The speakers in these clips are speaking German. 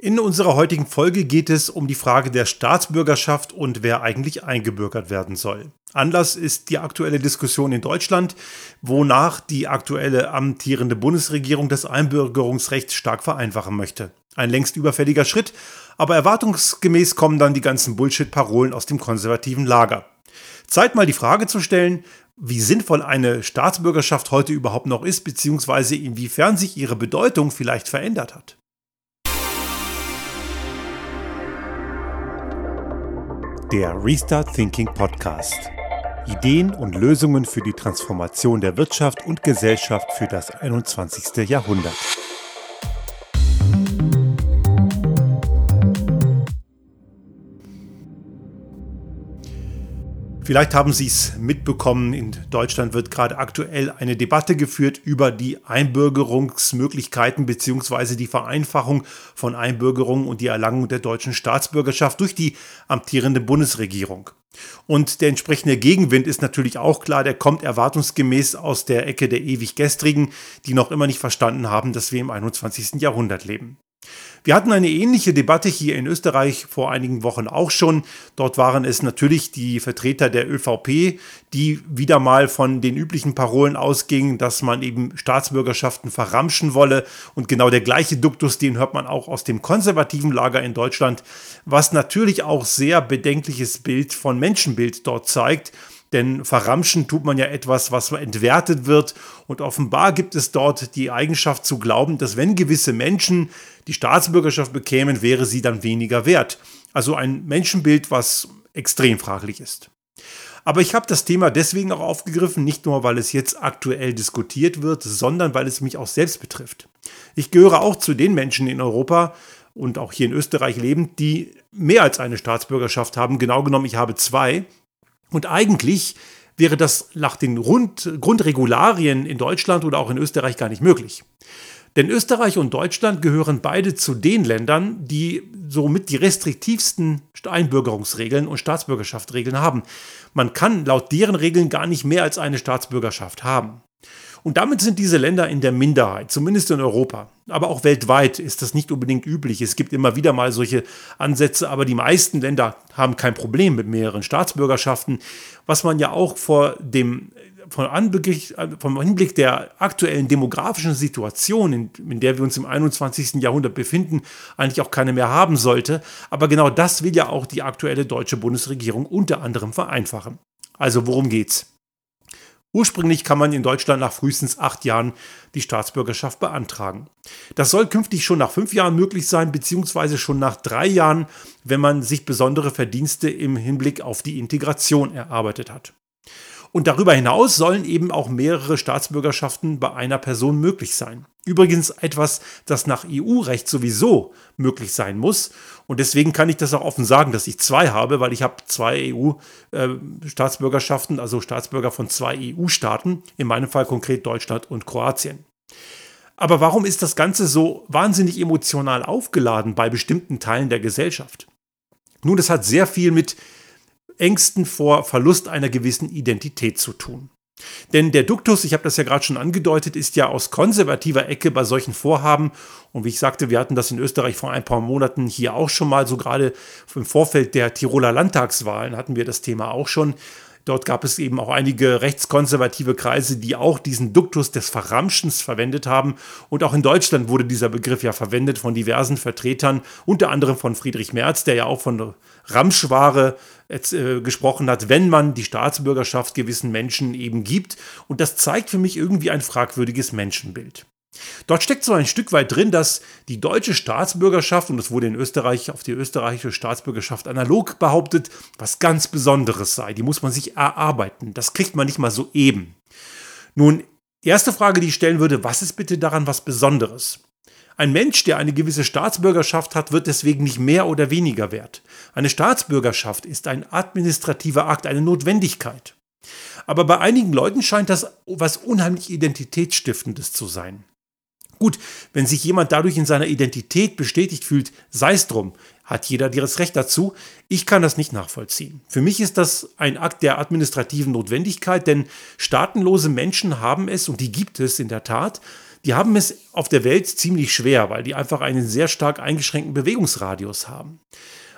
In unserer heutigen Folge geht es um die Frage der Staatsbürgerschaft und wer eigentlich eingebürgert werden soll. Anlass ist die aktuelle Diskussion in Deutschland, wonach die aktuelle amtierende Bundesregierung das Einbürgerungsrecht stark vereinfachen möchte. Ein längst überfälliger Schritt, aber erwartungsgemäß kommen dann die ganzen Bullshit-Parolen aus dem konservativen Lager. Zeit mal die Frage zu stellen, wie sinnvoll eine Staatsbürgerschaft heute überhaupt noch ist, beziehungsweise inwiefern sich ihre Bedeutung vielleicht verändert hat. Der Restart Thinking Podcast. Ideen und Lösungen für die Transformation der Wirtschaft und Gesellschaft für das 21. Jahrhundert. Vielleicht haben Sie es mitbekommen, in Deutschland wird gerade aktuell eine Debatte geführt über die Einbürgerungsmöglichkeiten bzw. die Vereinfachung von Einbürgerungen und die Erlangung der deutschen Staatsbürgerschaft durch die amtierende Bundesregierung. Und der entsprechende Gegenwind ist natürlich auch klar, der kommt erwartungsgemäß aus der Ecke der ewig Gestrigen, die noch immer nicht verstanden haben, dass wir im 21. Jahrhundert leben. Wir hatten eine ähnliche Debatte hier in Österreich vor einigen Wochen auch schon. Dort waren es natürlich die Vertreter der ÖVP, die wieder mal von den üblichen Parolen ausgingen, dass man eben Staatsbürgerschaften verramschen wolle. Und genau der gleiche Duktus, den hört man auch aus dem konservativen Lager in Deutschland, was natürlich auch sehr bedenkliches Bild von Menschenbild dort zeigt. Denn verramschen tut man ja etwas, was entwertet wird. Und offenbar gibt es dort die Eigenschaft zu glauben, dass wenn gewisse Menschen die Staatsbürgerschaft bekämen, wäre sie dann weniger wert. Also ein Menschenbild, was extrem fraglich ist. Aber ich habe das Thema deswegen auch aufgegriffen, nicht nur weil es jetzt aktuell diskutiert wird, sondern weil es mich auch selbst betrifft. Ich gehöre auch zu den Menschen in Europa und auch hier in Österreich lebend, die mehr als eine Staatsbürgerschaft haben. Genau genommen, ich habe zwei. Und eigentlich wäre das nach den Grund, Grundregularien in Deutschland oder auch in Österreich gar nicht möglich. Denn Österreich und Deutschland gehören beide zu den Ländern, die somit die restriktivsten Einbürgerungsregeln und Staatsbürgerschaftsregeln haben. Man kann laut deren Regeln gar nicht mehr als eine Staatsbürgerschaft haben. Und damit sind diese Länder in der Minderheit, zumindest in Europa. Aber auch weltweit ist das nicht unbedingt üblich. Es gibt immer wieder mal solche Ansätze, aber die meisten Länder haben kein Problem mit mehreren Staatsbürgerschaften, was man ja auch vor dem von Anblick, vom Hinblick der aktuellen demografischen Situation, in, in, der wir uns im 21. Jahrhundert befinden, eigentlich auch keine mehr haben sollte. Aber genau das will ja auch die aktuelle deutsche Bundesregierung unter anderem vereinfachen. Also worum geht's? Ursprünglich kann man in Deutschland nach frühestens acht Jahren die Staatsbürgerschaft beantragen. Das soll künftig schon nach fünf Jahren möglich sein, beziehungsweise schon nach drei Jahren, wenn man sich besondere Verdienste im Hinblick auf die Integration erarbeitet hat. Und darüber hinaus sollen eben auch mehrere Staatsbürgerschaften bei einer Person möglich sein. Übrigens etwas, das nach EU-Recht sowieso möglich sein muss. Und deswegen kann ich das auch offen sagen, dass ich zwei habe, weil ich habe zwei EU-Staatsbürgerschaften, also Staatsbürger von zwei EU-Staaten, in meinem Fall konkret Deutschland und Kroatien. Aber warum ist das Ganze so wahnsinnig emotional aufgeladen bei bestimmten Teilen der Gesellschaft? Nun, das hat sehr viel mit Ängsten vor Verlust einer gewissen Identität zu tun. Denn der Duktus, ich habe das ja gerade schon angedeutet, ist ja aus konservativer Ecke bei solchen Vorhaben. Und wie ich sagte, wir hatten das in Österreich vor ein paar Monaten hier auch schon mal, so gerade im Vorfeld der Tiroler Landtagswahlen hatten wir das Thema auch schon. Dort gab es eben auch einige rechtskonservative Kreise, die auch diesen Duktus des Verramschens verwendet haben. Und auch in Deutschland wurde dieser Begriff ja verwendet von diversen Vertretern, unter anderem von Friedrich Merz, der ja auch von Ramschware äh, gesprochen hat, wenn man die Staatsbürgerschaft gewissen Menschen eben gibt. Und das zeigt für mich irgendwie ein fragwürdiges Menschenbild. Dort steckt so ein Stück weit drin, dass die deutsche Staatsbürgerschaft, und das wurde in Österreich auf die österreichische Staatsbürgerschaft analog behauptet, was ganz Besonderes sei. Die muss man sich erarbeiten. Das kriegt man nicht mal so eben. Nun, erste Frage, die ich stellen würde, was ist bitte daran was Besonderes? Ein Mensch, der eine gewisse Staatsbürgerschaft hat, wird deswegen nicht mehr oder weniger wert. Eine Staatsbürgerschaft ist ein administrativer Akt, eine Notwendigkeit. Aber bei einigen Leuten scheint das was unheimlich Identitätsstiftendes zu sein. Gut, wenn sich jemand dadurch in seiner Identität bestätigt fühlt, sei es drum, hat jeder das Recht dazu. Ich kann das nicht nachvollziehen. Für mich ist das ein Akt der administrativen Notwendigkeit, denn staatenlose Menschen haben es, und die gibt es in der Tat, die haben es auf der Welt ziemlich schwer, weil die einfach einen sehr stark eingeschränkten Bewegungsradius haben.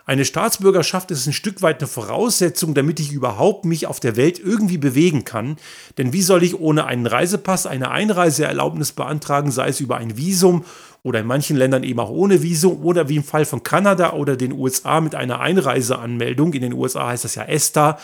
Eine Staatsbürgerschaft ist ein Stück weit eine Voraussetzung, damit ich überhaupt mich auf der Welt irgendwie bewegen kann. Denn wie soll ich ohne einen Reisepass eine Einreiseerlaubnis beantragen, sei es über ein Visum oder in manchen Ländern eben auch ohne Visum oder wie im Fall von Kanada oder den USA mit einer Einreiseanmeldung. In den USA heißt das ja ESTA.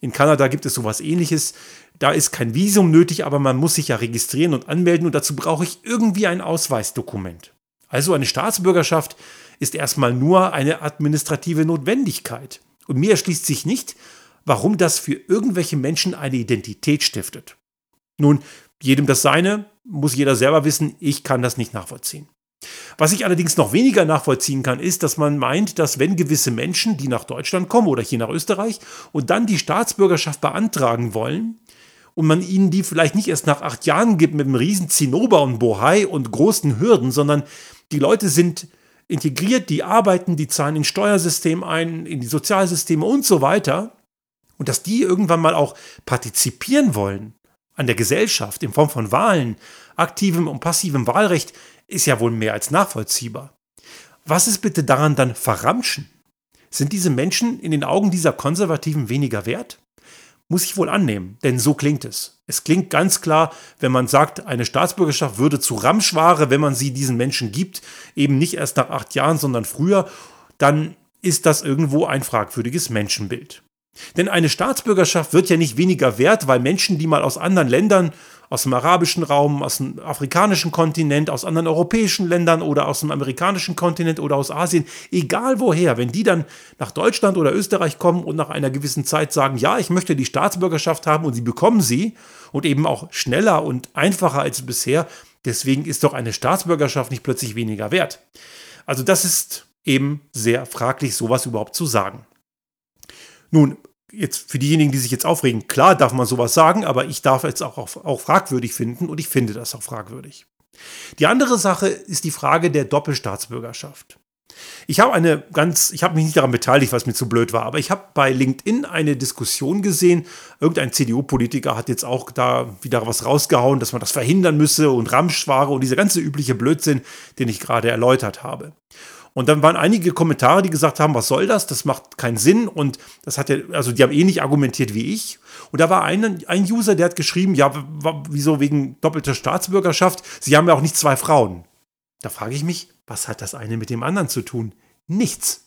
In Kanada gibt es sowas ähnliches. Da ist kein Visum nötig, aber man muss sich ja registrieren und anmelden und dazu brauche ich irgendwie ein Ausweisdokument. Also eine Staatsbürgerschaft ist erstmal nur eine administrative Notwendigkeit. Und mir erschließt sich nicht, warum das für irgendwelche Menschen eine Identität stiftet. Nun, jedem das seine, muss jeder selber wissen, ich kann das nicht nachvollziehen. Was ich allerdings noch weniger nachvollziehen kann, ist, dass man meint, dass wenn gewisse Menschen, die nach Deutschland kommen oder hier nach Österreich und dann die Staatsbürgerschaft beantragen wollen, und man ihnen die vielleicht nicht erst nach acht Jahren gibt mit einem riesen Zinnober und Bohai und großen Hürden, sondern die Leute sind integriert, die arbeiten, die zahlen ins Steuersystem ein, in die Sozialsysteme und so weiter. Und dass die irgendwann mal auch partizipieren wollen an der Gesellschaft in Form von Wahlen, aktivem und passivem Wahlrecht, ist ja wohl mehr als nachvollziehbar. Was ist bitte daran dann verramschen? Sind diese Menschen in den Augen dieser Konservativen weniger wert? Muss ich wohl annehmen, denn so klingt es. Es klingt ganz klar, wenn man sagt, eine Staatsbürgerschaft würde zu Ramschware, wenn man sie diesen Menschen gibt, eben nicht erst nach acht Jahren, sondern früher, dann ist das irgendwo ein fragwürdiges Menschenbild. Denn eine Staatsbürgerschaft wird ja nicht weniger wert, weil Menschen, die mal aus anderen Ländern, aus dem arabischen Raum, aus dem afrikanischen Kontinent, aus anderen europäischen Ländern oder aus dem amerikanischen Kontinent oder aus Asien, egal woher, wenn die dann nach Deutschland oder Österreich kommen und nach einer gewissen Zeit sagen, ja, ich möchte die Staatsbürgerschaft haben und sie bekommen sie und eben auch schneller und einfacher als bisher, deswegen ist doch eine Staatsbürgerschaft nicht plötzlich weniger wert. Also das ist eben sehr fraglich, sowas überhaupt zu sagen. Nun, jetzt für diejenigen, die sich jetzt aufregen, klar darf man sowas sagen, aber ich darf es auch, auch, auch fragwürdig finden und ich finde das auch fragwürdig. Die andere Sache ist die Frage der Doppelstaatsbürgerschaft. Ich habe eine ganz, ich habe mich nicht daran beteiligt, was mir zu blöd war, aber ich habe bei LinkedIn eine Diskussion gesehen. Irgendein CDU-Politiker hat jetzt auch da wieder was rausgehauen, dass man das verhindern müsse und Ramschware und dieser ganze übliche Blödsinn, den ich gerade erläutert habe. Und dann waren einige Kommentare, die gesagt haben, was soll das? Das macht keinen Sinn. Und das hat ja, also die haben eh argumentiert wie ich. Und da war ein, ein User, der hat geschrieben, ja, wieso wegen doppelter Staatsbürgerschaft? Sie haben ja auch nicht zwei Frauen. Da frage ich mich, was hat das eine mit dem anderen zu tun? Nichts.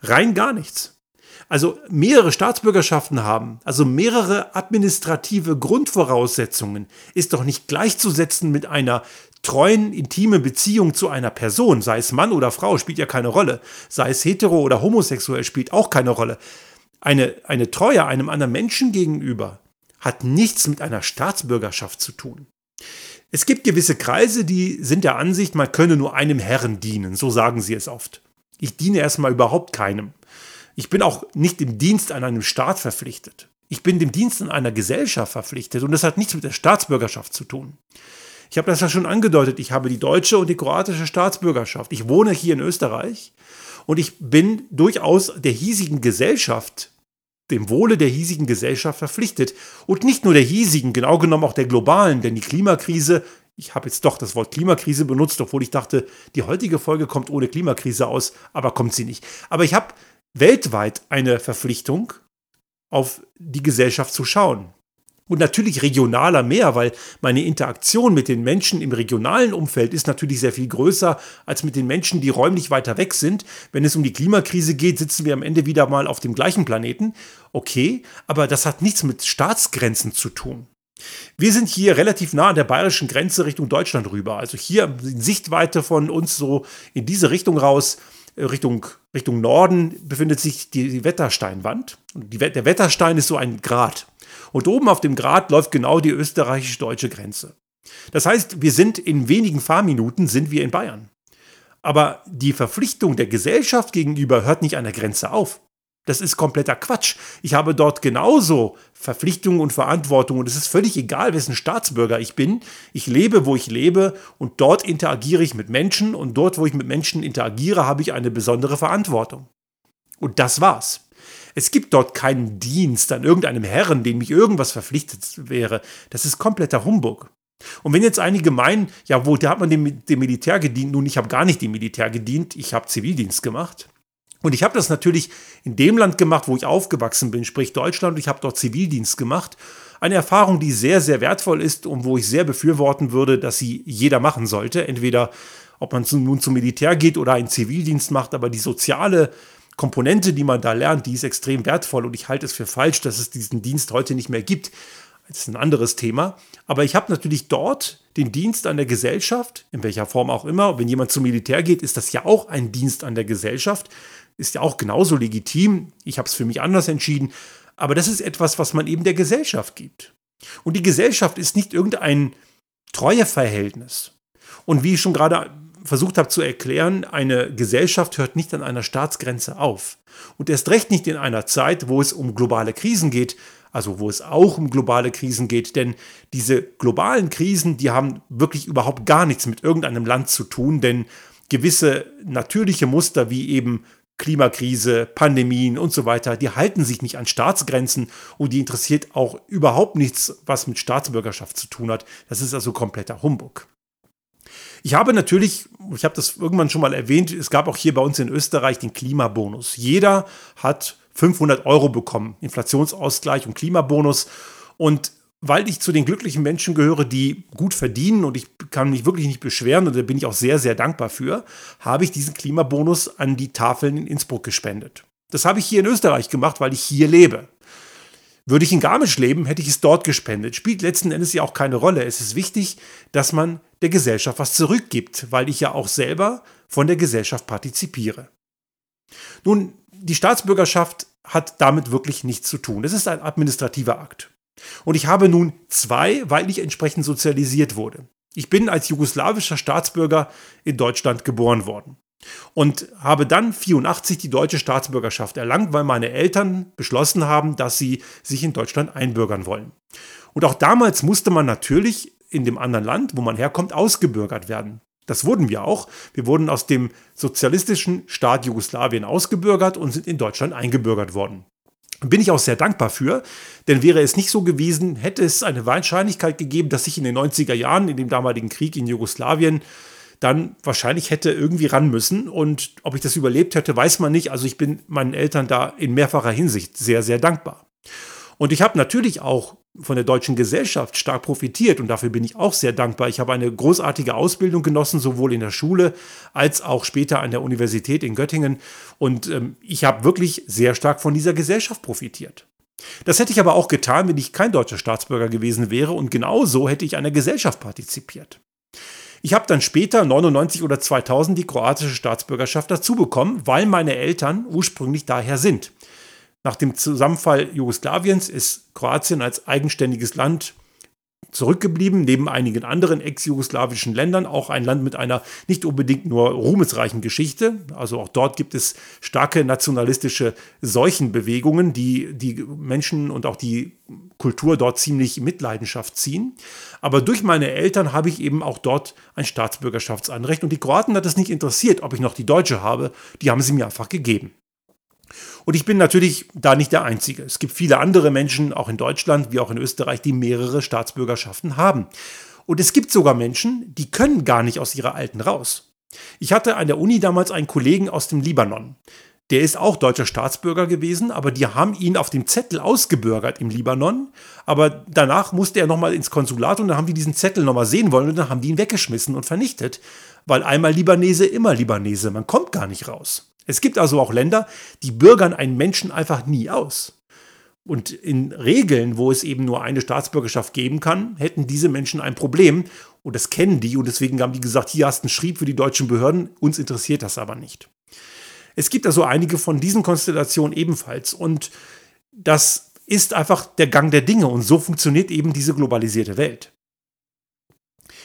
Rein gar nichts. Also mehrere Staatsbürgerschaften haben, also mehrere administrative Grundvoraussetzungen, ist doch nicht gleichzusetzen mit einer treuen, intime Beziehung zu einer Person, sei es Mann oder Frau, spielt ja keine Rolle, sei es hetero oder homosexuell, spielt auch keine Rolle. Eine, eine Treue einem anderen Menschen gegenüber hat nichts mit einer Staatsbürgerschaft zu tun. Es gibt gewisse Kreise, die sind der Ansicht, man könne nur einem Herrn dienen, so sagen sie es oft. Ich diene erstmal überhaupt keinem. Ich bin auch nicht im Dienst an einem Staat verpflichtet. Ich bin dem Dienst an einer Gesellschaft verpflichtet und das hat nichts mit der Staatsbürgerschaft zu tun. Ich habe das ja schon angedeutet, ich habe die deutsche und die kroatische Staatsbürgerschaft. Ich wohne hier in Österreich und ich bin durchaus der hiesigen Gesellschaft, dem Wohle der hiesigen Gesellschaft verpflichtet. Und nicht nur der hiesigen, genau genommen auch der globalen, denn die Klimakrise, ich habe jetzt doch das Wort Klimakrise benutzt, obwohl ich dachte, die heutige Folge kommt ohne Klimakrise aus, aber kommt sie nicht. Aber ich habe weltweit eine Verpflichtung, auf die Gesellschaft zu schauen und natürlich regionaler mehr, weil meine Interaktion mit den Menschen im regionalen Umfeld ist natürlich sehr viel größer als mit den Menschen, die räumlich weiter weg sind. Wenn es um die Klimakrise geht, sitzen wir am Ende wieder mal auf dem gleichen Planeten. Okay, aber das hat nichts mit Staatsgrenzen zu tun. Wir sind hier relativ nah an der bayerischen Grenze Richtung Deutschland rüber. Also hier in Sichtweite von uns so in diese Richtung raus, Richtung, Richtung Norden befindet sich die Wettersteinwand. Und die, der Wetterstein ist so ein Grat. Und oben auf dem Grat läuft genau die österreichisch-deutsche Grenze. Das heißt, wir sind in wenigen Fahrminuten sind wir in Bayern. Aber die Verpflichtung der Gesellschaft gegenüber hört nicht an der Grenze auf. Das ist kompletter Quatsch. Ich habe dort genauso Verpflichtungen und Verantwortung und es ist völlig egal, wessen Staatsbürger ich bin. Ich lebe, wo ich lebe und dort interagiere ich mit Menschen und dort, wo ich mit Menschen interagiere, habe ich eine besondere Verantwortung. Und das war's. Es gibt dort keinen Dienst an irgendeinem Herren, dem mich irgendwas verpflichtet wäre. Das ist kompletter Humbug. Und wenn jetzt einige meinen, ja, wo, da hat man dem, dem Militär gedient, nun, ich habe gar nicht dem Militär gedient, ich habe Zivildienst gemacht. Und ich habe das natürlich in dem Land gemacht, wo ich aufgewachsen bin, sprich Deutschland. Ich habe dort Zivildienst gemacht. Eine Erfahrung, die sehr, sehr wertvoll ist und wo ich sehr befürworten würde, dass sie jeder machen sollte. Entweder, ob man nun zum Militär geht oder einen Zivildienst macht, aber die soziale Komponente, die man da lernt, die ist extrem wertvoll und ich halte es für falsch, dass es diesen Dienst heute nicht mehr gibt. Das ist ein anderes Thema. Aber ich habe natürlich dort den Dienst an der Gesellschaft, in welcher Form auch immer. Wenn jemand zum Militär geht, ist das ja auch ein Dienst an der Gesellschaft. Ist ja auch genauso legitim. Ich habe es für mich anders entschieden. Aber das ist etwas, was man eben der Gesellschaft gibt. Und die Gesellschaft ist nicht irgendein Treueverhältnis. Und wie ich schon gerade versucht habe zu erklären, eine Gesellschaft hört nicht an einer Staatsgrenze auf. Und erst recht nicht in einer Zeit, wo es um globale Krisen geht, also wo es auch um globale Krisen geht, denn diese globalen Krisen, die haben wirklich überhaupt gar nichts mit irgendeinem Land zu tun, denn gewisse natürliche Muster wie eben Klimakrise, Pandemien und so weiter, die halten sich nicht an Staatsgrenzen und die interessiert auch überhaupt nichts, was mit Staatsbürgerschaft zu tun hat. Das ist also kompletter Humbug. Ich habe natürlich, ich habe das irgendwann schon mal erwähnt, es gab auch hier bei uns in Österreich den Klimabonus. Jeder hat 500 Euro bekommen, Inflationsausgleich und Klimabonus. Und weil ich zu den glücklichen Menschen gehöre, die gut verdienen und ich kann mich wirklich nicht beschweren und da bin ich auch sehr, sehr dankbar für, habe ich diesen Klimabonus an die Tafeln in Innsbruck gespendet. Das habe ich hier in Österreich gemacht, weil ich hier lebe. Würde ich in Garmisch leben, hätte ich es dort gespendet. Spielt letzten Endes ja auch keine Rolle. Es ist wichtig, dass man der Gesellschaft was zurückgibt, weil ich ja auch selber von der Gesellschaft partizipiere. Nun, die Staatsbürgerschaft hat damit wirklich nichts zu tun. Das ist ein administrativer Akt. Und ich habe nun zwei, weil ich entsprechend sozialisiert wurde. Ich bin als jugoslawischer Staatsbürger in Deutschland geboren worden und habe dann 84 die deutsche Staatsbürgerschaft erlangt, weil meine Eltern beschlossen haben, dass sie sich in Deutschland einbürgern wollen. Und auch damals musste man natürlich in dem anderen Land, wo man herkommt, ausgebürgert werden. Das wurden wir auch. Wir wurden aus dem sozialistischen Staat Jugoslawien ausgebürgert und sind in Deutschland eingebürgert worden. Bin ich auch sehr dankbar für, denn wäre es nicht so gewesen, hätte es eine Wahrscheinlichkeit gegeben, dass ich in den 90er Jahren, in dem damaligen Krieg in Jugoslawien, dann wahrscheinlich hätte irgendwie ran müssen. Und ob ich das überlebt hätte, weiß man nicht. Also ich bin meinen Eltern da in mehrfacher Hinsicht sehr, sehr dankbar. Und ich habe natürlich auch von der deutschen Gesellschaft stark profitiert und dafür bin ich auch sehr dankbar. Ich habe eine großartige Ausbildung genossen, sowohl in der Schule als auch später an der Universität in Göttingen und ähm, ich habe wirklich sehr stark von dieser Gesellschaft profitiert. Das hätte ich aber auch getan, wenn ich kein deutscher Staatsbürger gewesen wäre und genauso hätte ich an der Gesellschaft partizipiert. Ich habe dann später, 99 oder 2000, die kroatische Staatsbürgerschaft dazu bekommen, weil meine Eltern ursprünglich daher sind. Nach dem Zusammenfall Jugoslawiens ist Kroatien als eigenständiges Land zurückgeblieben, neben einigen anderen ex-jugoslawischen Ländern, auch ein Land mit einer nicht unbedingt nur ruhmesreichen Geschichte. Also auch dort gibt es starke nationalistische Seuchenbewegungen, die die Menschen und auch die Kultur dort ziemlich Mitleidenschaft ziehen. Aber durch meine Eltern habe ich eben auch dort ein Staatsbürgerschaftsanrecht und die Kroaten hat es nicht interessiert, ob ich noch die deutsche habe, die haben sie mir einfach gegeben. Und ich bin natürlich da nicht der Einzige. Es gibt viele andere Menschen, auch in Deutschland wie auch in Österreich, die mehrere Staatsbürgerschaften haben. Und es gibt sogar Menschen, die können gar nicht aus ihrer alten raus. Ich hatte an der Uni damals einen Kollegen aus dem Libanon. Der ist auch deutscher Staatsbürger gewesen, aber die haben ihn auf dem Zettel ausgebürgert im Libanon. Aber danach musste er nochmal ins Konsulat und dann haben die diesen Zettel nochmal sehen wollen und dann haben die ihn weggeschmissen und vernichtet. Weil einmal Libanese, immer Libanese. Man kommt gar nicht raus. Es gibt also auch Länder, die bürgern einen Menschen einfach nie aus. Und in Regeln, wo es eben nur eine Staatsbürgerschaft geben kann, hätten diese Menschen ein Problem. Und das kennen die. Und deswegen haben die gesagt, hier hast du einen Schrieb für die deutschen Behörden. Uns interessiert das aber nicht. Es gibt also einige von diesen Konstellationen ebenfalls. Und das ist einfach der Gang der Dinge. Und so funktioniert eben diese globalisierte Welt.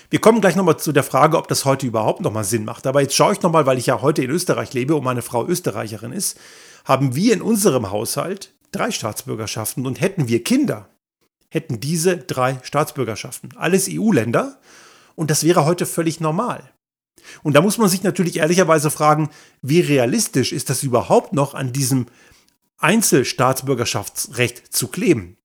Wir kommen gleich nochmal zu der Frage, ob das heute überhaupt nochmal Sinn macht. Aber jetzt schaue ich nochmal, weil ich ja heute in Österreich lebe und meine Frau Österreicherin ist, haben wir in unserem Haushalt drei Staatsbürgerschaften und hätten wir Kinder, hätten diese drei Staatsbürgerschaften. Alles EU-Länder und das wäre heute völlig normal. Und da muss man sich natürlich ehrlicherweise fragen, wie realistisch ist das überhaupt noch an diesem Einzelstaatsbürgerschaftsrecht zu kleben?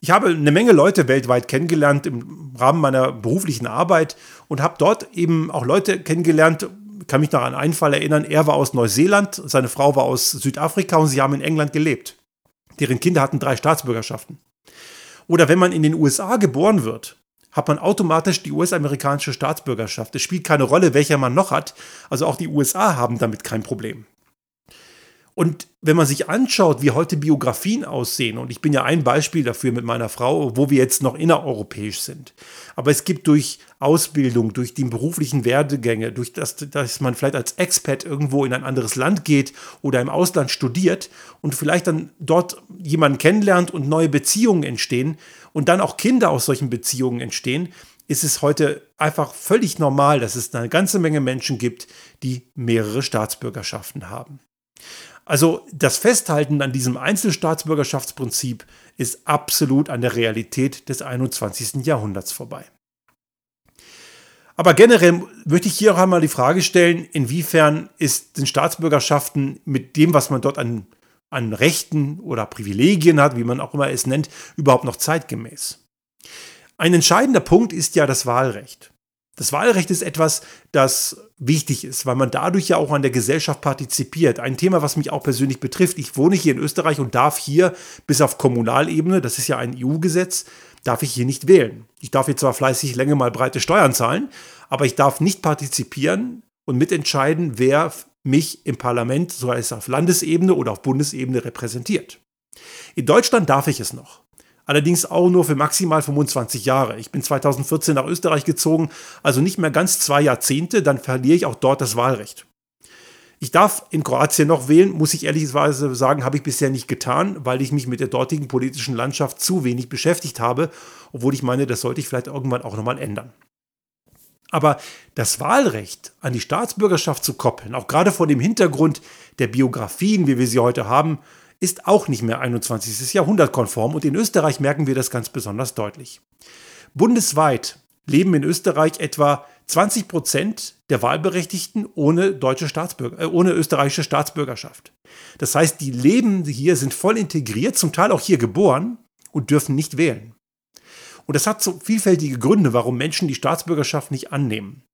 Ich habe eine Menge Leute weltweit kennengelernt im Rahmen meiner beruflichen Arbeit und habe dort eben auch Leute kennengelernt, kann mich noch an einen Fall erinnern, er war aus Neuseeland, seine Frau war aus Südafrika und sie haben in England gelebt. Deren Kinder hatten drei Staatsbürgerschaften. Oder wenn man in den USA geboren wird, hat man automatisch die US-amerikanische Staatsbürgerschaft. Es spielt keine Rolle, welcher man noch hat. Also auch die USA haben damit kein Problem. Und wenn man sich anschaut, wie heute Biografien aussehen, und ich bin ja ein Beispiel dafür mit meiner Frau, wo wir jetzt noch innereuropäisch sind. Aber es gibt durch Ausbildung, durch die beruflichen Werdegänge, durch das, dass man vielleicht als Expat irgendwo in ein anderes Land geht oder im Ausland studiert und vielleicht dann dort jemanden kennenlernt und neue Beziehungen entstehen und dann auch Kinder aus solchen Beziehungen entstehen, ist es heute einfach völlig normal, dass es eine ganze Menge Menschen gibt, die mehrere Staatsbürgerschaften haben. Also das Festhalten an diesem Einzelstaatsbürgerschaftsprinzip ist absolut an der Realität des 21. Jahrhunderts vorbei. Aber generell möchte ich hier auch einmal die Frage stellen, inwiefern ist den Staatsbürgerschaften mit dem, was man dort an, an Rechten oder Privilegien hat, wie man auch immer es nennt, überhaupt noch zeitgemäß? Ein entscheidender Punkt ist ja das Wahlrecht. Das Wahlrecht ist etwas, das wichtig ist, weil man dadurch ja auch an der Gesellschaft partizipiert. Ein Thema, was mich auch persönlich betrifft. Ich wohne hier in Österreich und darf hier bis auf Kommunalebene, das ist ja ein EU-Gesetz, darf ich hier nicht wählen. Ich darf hier zwar fleißig Länge mal breite Steuern zahlen, aber ich darf nicht partizipieren und mitentscheiden, wer mich im Parlament, so heißt es auf Landesebene oder auf Bundesebene repräsentiert. In Deutschland darf ich es noch allerdings auch nur für maximal 25 Jahre. Ich bin 2014 nach Österreich gezogen, also nicht mehr ganz zwei Jahrzehnte, dann verliere ich auch dort das Wahlrecht. Ich darf in Kroatien noch wählen, muss ich ehrlicherweise sagen, habe ich bisher nicht getan, weil ich mich mit der dortigen politischen Landschaft zu wenig beschäftigt habe, obwohl ich meine, das sollte ich vielleicht irgendwann auch nochmal ändern. Aber das Wahlrecht an die Staatsbürgerschaft zu koppeln, auch gerade vor dem Hintergrund der Biografien, wie wir sie heute haben, ist auch nicht mehr 21. Jahrhundert konform und in Österreich merken wir das ganz besonders deutlich. Bundesweit leben in Österreich etwa 20 Prozent der Wahlberechtigten ohne, deutsche Staatsbürger, äh, ohne österreichische Staatsbürgerschaft. Das heißt, die leben hier, sind voll integriert, zum Teil auch hier geboren und dürfen nicht wählen. Und das hat so vielfältige Gründe, warum Menschen die Staatsbürgerschaft nicht annehmen.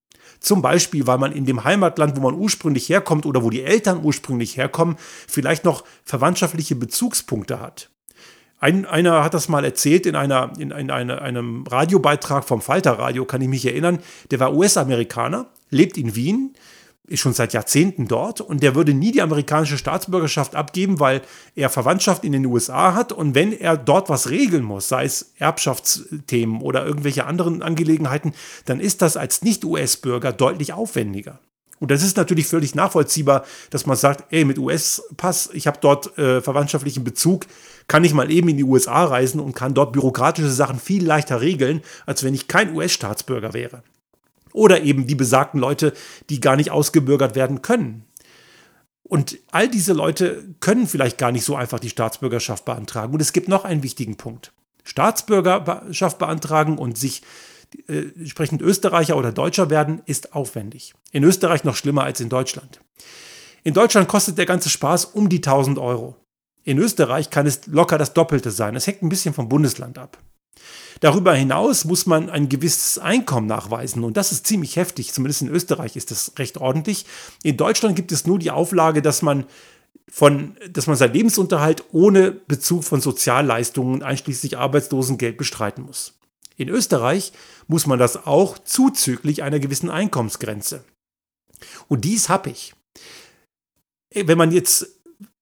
Zum Beispiel, weil man in dem Heimatland, wo man ursprünglich herkommt oder wo die Eltern ursprünglich herkommen, vielleicht noch verwandtschaftliche Bezugspunkte hat. Ein, einer hat das mal erzählt in, einer, in, in eine, einem Radiobeitrag vom Falter Radio, kann ich mich erinnern. Der war US-Amerikaner, lebt in Wien, ist schon seit Jahrzehnten dort und der würde nie die amerikanische Staatsbürgerschaft abgeben, weil er Verwandtschaft in den USA hat und wenn er dort was regeln muss, sei es Erbschaftsthemen oder irgendwelche anderen Angelegenheiten, dann ist das als Nicht-US-Bürger deutlich aufwendiger. Und das ist natürlich völlig nachvollziehbar, dass man sagt, ey, mit US-Pass, ich habe dort äh, verwandtschaftlichen Bezug, kann ich mal eben in die USA reisen und kann dort bürokratische Sachen viel leichter regeln, als wenn ich kein US-Staatsbürger wäre. Oder eben die besagten Leute, die gar nicht ausgebürgert werden können. Und all diese Leute können vielleicht gar nicht so einfach die Staatsbürgerschaft beantragen. Und es gibt noch einen wichtigen Punkt. Staatsbürgerschaft beantragen und sich äh, entsprechend Österreicher oder Deutscher werden, ist aufwendig. In Österreich noch schlimmer als in Deutschland. In Deutschland kostet der ganze Spaß um die 1000 Euro. In Österreich kann es locker das Doppelte sein. Es hängt ein bisschen vom Bundesland ab. Darüber hinaus muss man ein gewisses Einkommen nachweisen und das ist ziemlich heftig. Zumindest in Österreich ist das recht ordentlich. In Deutschland gibt es nur die Auflage, dass man von, dass man seinen Lebensunterhalt ohne Bezug von Sozialleistungen einschließlich Arbeitslosengeld bestreiten muss. In Österreich muss man das auch zuzüglich einer gewissen Einkommensgrenze. Und dies habe ich. Wenn man jetzt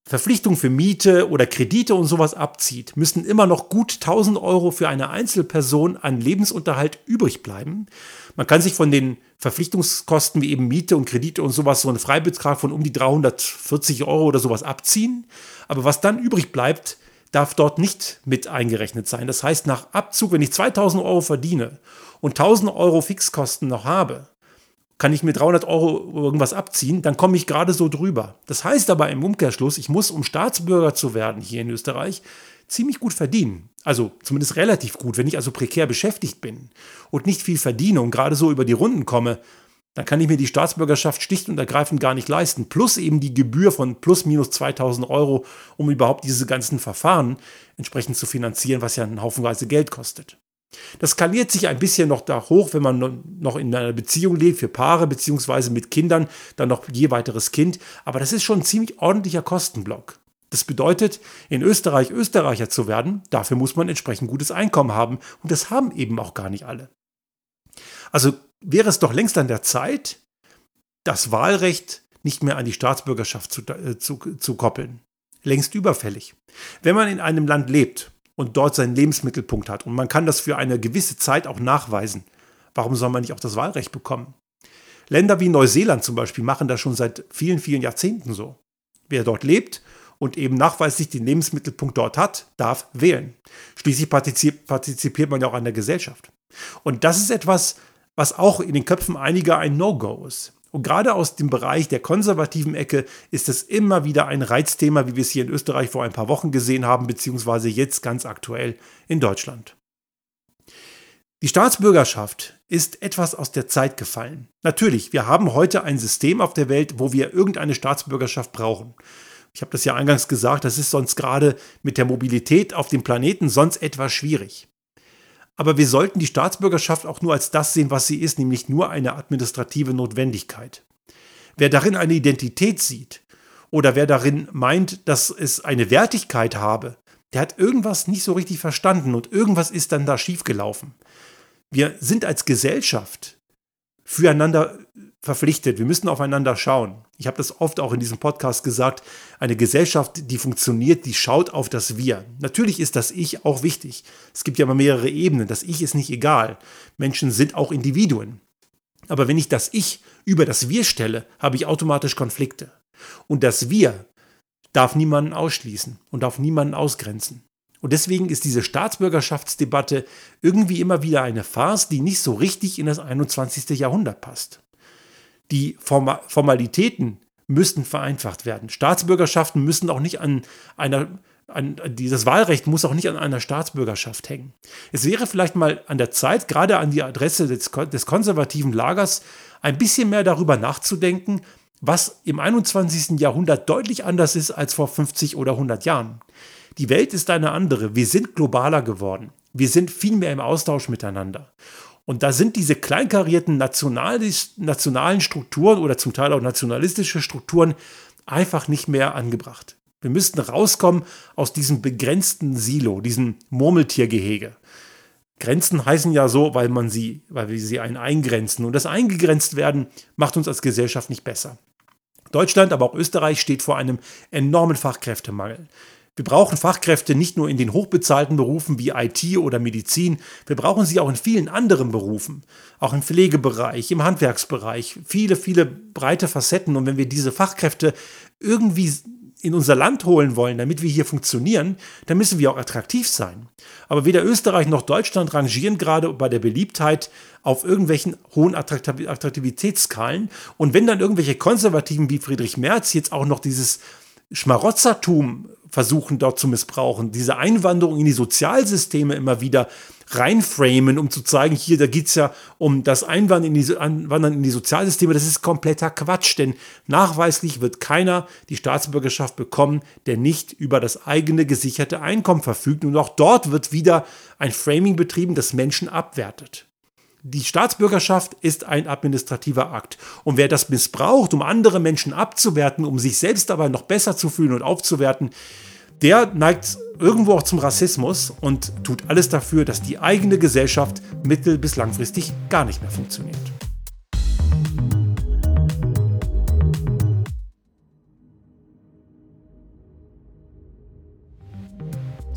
Verpflichtung für Miete oder Kredite und sowas abzieht, müssen immer noch gut 1000 Euro für eine Einzelperson an Lebensunterhalt übrig bleiben. Man kann sich von den Verpflichtungskosten wie eben Miete und Kredite und sowas so einen Freibetrag von um die 340 Euro oder sowas abziehen. Aber was dann übrig bleibt, darf dort nicht mit eingerechnet sein. Das heißt, nach Abzug, wenn ich 2000 Euro verdiene und 1000 Euro Fixkosten noch habe, kann ich mir 300 Euro irgendwas abziehen, dann komme ich gerade so drüber. Das heißt aber im Umkehrschluss, ich muss, um Staatsbürger zu werden hier in Österreich, ziemlich gut verdienen. Also zumindest relativ gut. Wenn ich also prekär beschäftigt bin und nicht viel verdiene und gerade so über die Runden komme, dann kann ich mir die Staatsbürgerschaft schlicht und ergreifend gar nicht leisten. Plus eben die Gebühr von plus minus 2000 Euro, um überhaupt diese ganzen Verfahren entsprechend zu finanzieren, was ja einen Haufenweise Geld kostet. Das skaliert sich ein bisschen noch da hoch, wenn man noch in einer Beziehung lebt, für Paare beziehungsweise mit Kindern, dann noch je weiteres Kind. Aber das ist schon ein ziemlich ordentlicher Kostenblock. Das bedeutet, in Österreich Österreicher zu werden, dafür muss man entsprechend gutes Einkommen haben. Und das haben eben auch gar nicht alle. Also wäre es doch längst an der Zeit, das Wahlrecht nicht mehr an die Staatsbürgerschaft zu, äh, zu, zu koppeln. Längst überfällig. Wenn man in einem Land lebt und dort seinen Lebensmittelpunkt hat und man kann das für eine gewisse Zeit auch nachweisen, warum soll man nicht auch das Wahlrecht bekommen? Länder wie Neuseeland zum Beispiel machen das schon seit vielen, vielen Jahrzehnten so. Wer dort lebt und eben nachweislich den Lebensmittelpunkt dort hat, darf wählen. Schließlich partizipiert man ja auch an der Gesellschaft. Und das ist etwas, was auch in den Köpfen einiger ein No-Go ist. Und gerade aus dem Bereich der konservativen Ecke ist es immer wieder ein Reizthema, wie wir es hier in Österreich vor ein paar Wochen gesehen haben, beziehungsweise jetzt ganz aktuell in Deutschland. Die Staatsbürgerschaft ist etwas aus der Zeit gefallen. Natürlich, wir haben heute ein System auf der Welt, wo wir irgendeine Staatsbürgerschaft brauchen. Ich habe das ja eingangs gesagt, das ist sonst gerade mit der Mobilität auf dem Planeten sonst etwas schwierig. Aber wir sollten die Staatsbürgerschaft auch nur als das sehen, was sie ist, nämlich nur eine administrative Notwendigkeit. Wer darin eine Identität sieht oder wer darin meint, dass es eine Wertigkeit habe, der hat irgendwas nicht so richtig verstanden und irgendwas ist dann da schiefgelaufen. Wir sind als Gesellschaft füreinander verpflichtet. Wir müssen aufeinander schauen. Ich habe das oft auch in diesem Podcast gesagt. Eine Gesellschaft, die funktioniert, die schaut auf das Wir. Natürlich ist das Ich auch wichtig. Es gibt ja mal mehrere Ebenen. Das Ich ist nicht egal. Menschen sind auch Individuen. Aber wenn ich das Ich über das Wir stelle, habe ich automatisch Konflikte. Und das Wir darf niemanden ausschließen und darf niemanden ausgrenzen. Und deswegen ist diese Staatsbürgerschaftsdebatte irgendwie immer wieder eine Farce, die nicht so richtig in das 21. Jahrhundert passt. Die Formalitäten müssten vereinfacht werden. Staatsbürgerschaften müssen auch nicht an einer an, dieses Wahlrecht muss auch nicht an einer Staatsbürgerschaft hängen. Es wäre vielleicht mal an der Zeit, gerade an die Adresse des, des konservativen Lagers, ein bisschen mehr darüber nachzudenken, was im 21. Jahrhundert deutlich anders ist als vor 50 oder 100 Jahren. Die Welt ist eine andere. Wir sind globaler geworden. Wir sind viel mehr im Austausch miteinander. Und da sind diese kleinkarierten nationalen Strukturen oder zum Teil auch nationalistische Strukturen einfach nicht mehr angebracht. Wir müssten rauskommen aus diesem begrenzten Silo, diesem Murmeltiergehege. Grenzen heißen ja so, weil man sie, weil wir sie einen eingrenzen. Und das eingegrenzt werden macht uns als Gesellschaft nicht besser. Deutschland, aber auch Österreich steht vor einem enormen Fachkräftemangel. Wir brauchen Fachkräfte nicht nur in den hochbezahlten Berufen wie IT oder Medizin, wir brauchen sie auch in vielen anderen Berufen, auch im Pflegebereich, im Handwerksbereich, viele, viele breite Facetten. Und wenn wir diese Fachkräfte irgendwie in unser Land holen wollen, damit wir hier funktionieren, dann müssen wir auch attraktiv sein. Aber weder Österreich noch Deutschland rangieren gerade bei der Beliebtheit auf irgendwelchen hohen Attraktivitätsskalen. Und wenn dann irgendwelche Konservativen wie Friedrich Merz jetzt auch noch dieses Schmarotzertum versuchen dort zu missbrauchen, diese Einwanderung in die Sozialsysteme immer wieder reinframen, um zu zeigen, hier, da geht es ja um das Einwandern in, die, Einwandern in die Sozialsysteme, das ist kompletter Quatsch, denn nachweislich wird keiner die Staatsbürgerschaft bekommen, der nicht über das eigene gesicherte Einkommen verfügt. Und auch dort wird wieder ein Framing betrieben, das Menschen abwertet. Die Staatsbürgerschaft ist ein administrativer Akt. Und wer das missbraucht, um andere Menschen abzuwerten, um sich selbst aber noch besser zu fühlen und aufzuwerten, der neigt irgendwo auch zum Rassismus und tut alles dafür, dass die eigene Gesellschaft mittel- bis langfristig gar nicht mehr funktioniert.